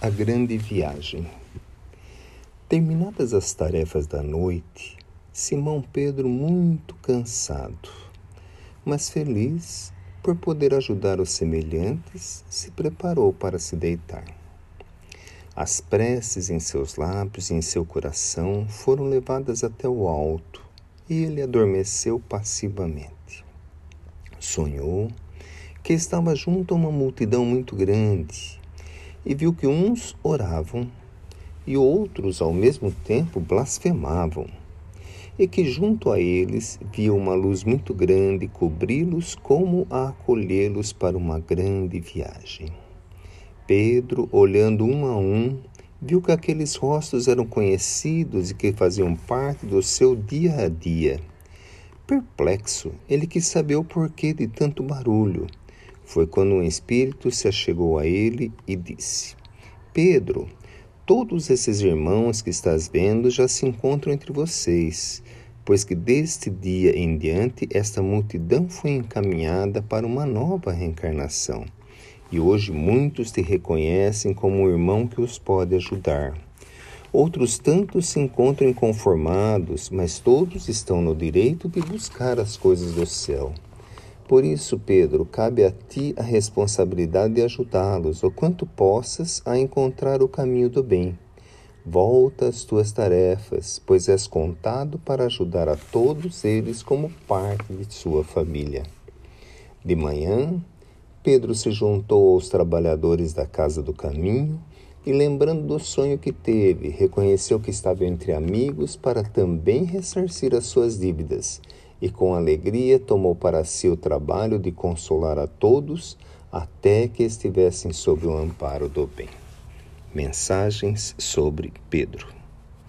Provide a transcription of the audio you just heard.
A Grande Viagem. Terminadas as tarefas da noite, Simão Pedro, muito cansado, mas feliz por poder ajudar os semelhantes, se preparou para se deitar. As preces em seus lábios e em seu coração foram levadas até o alto e ele adormeceu passivamente. Sonhou que estava junto a uma multidão muito grande e viu que uns oravam e outros ao mesmo tempo blasfemavam, e que junto a eles via uma luz muito grande cobri-los como a acolhê-los para uma grande viagem. Pedro, olhando um a um, viu que aqueles rostos eram conhecidos e que faziam parte do seu dia a dia. Perplexo, ele quis saber o porquê de tanto barulho foi quando um espírito se achegou a ele e disse: Pedro, todos esses irmãos que estás vendo já se encontram entre vocês, pois que deste dia em diante esta multidão foi encaminhada para uma nova reencarnação. E hoje muitos te reconhecem como um irmão que os pode ajudar. Outros tantos se encontram inconformados, mas todos estão no direito de buscar as coisas do céu. Por isso, Pedro, cabe a ti a responsabilidade de ajudá-los, o quanto possas, a encontrar o caminho do bem. Volta às tuas tarefas, pois és contado para ajudar a todos eles como parte de sua família. De manhã, Pedro se juntou aos trabalhadores da casa do caminho e, lembrando do sonho que teve, reconheceu que estava entre amigos para também ressarcir as suas dívidas e com alegria tomou para si o trabalho de consolar a todos até que estivessem sob o amparo do bem. Mensagens sobre Pedro.